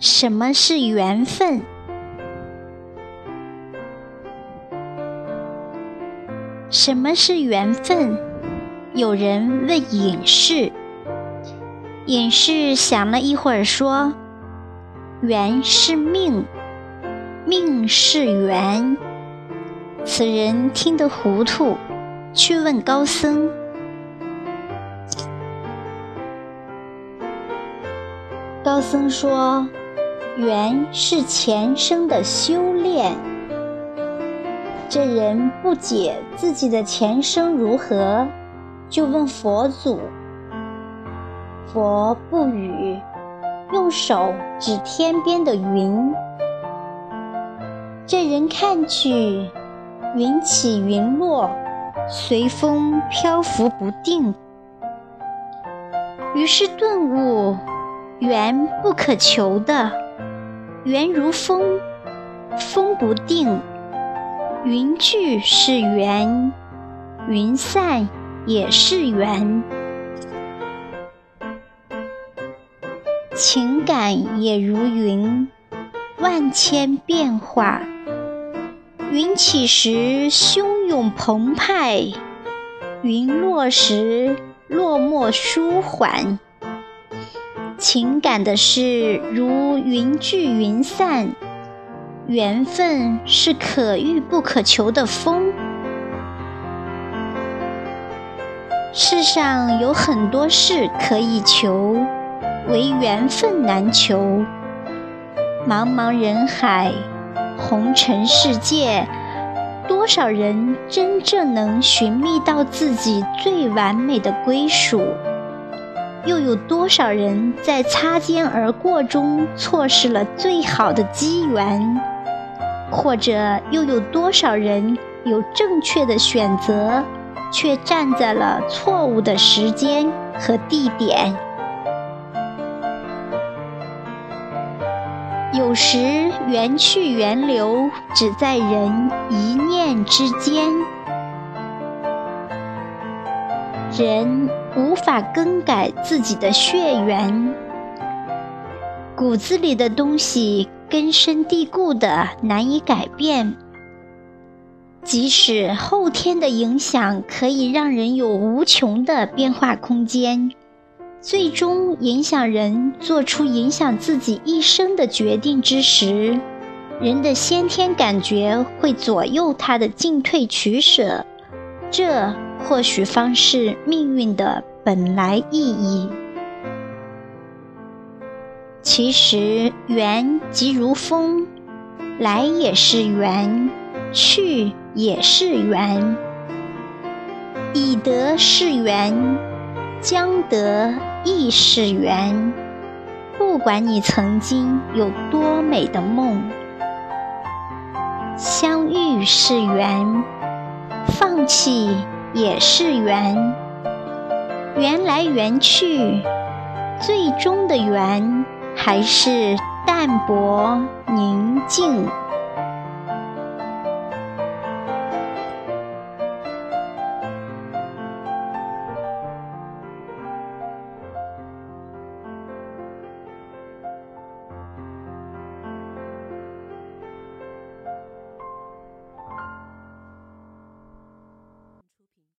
什么是缘分？什么是缘分？有人问隐士。隐士想了一会儿，说：“缘是命，命是缘。”此人听得糊涂，去问高僧。高僧说：“缘是前生的修炼。”这人不解自己的前生如何，就问佛祖。佛不语，用手指天边的云。这人看去，云起云落，随风漂浮不定。于是顿悟：缘不可求的，缘如风，风不定。云聚是缘，云散也是缘。情感也如云，万千变化。云起时汹涌澎湃，云落时落寞舒缓。情感的事如云聚云散，缘分是可遇不可求的风。世上有很多事可以求。唯缘分难求，茫茫人海，红尘世界，多少人真正能寻觅到自己最完美的归属？又有多少人在擦肩而过中错失了最好的机缘？或者又有多少人有正确的选择，却站在了错误的时间和地点？有时缘去缘留，只在人一念之间。人无法更改自己的血缘，骨子里的东西根深蒂固的难以改变。即使后天的影响可以让人有无穷的变化空间。最终影响人做出影响自己一生的决定之时，人的先天感觉会左右他的进退取舍，这或许方是命运的本来意义。其实缘即如风，来也是缘，去也是缘，以德是缘，将得。亦是缘，不管你曾经有多美的梦，相遇是缘，气也是缘，缘来缘去，最终的缘还是淡泊宁静。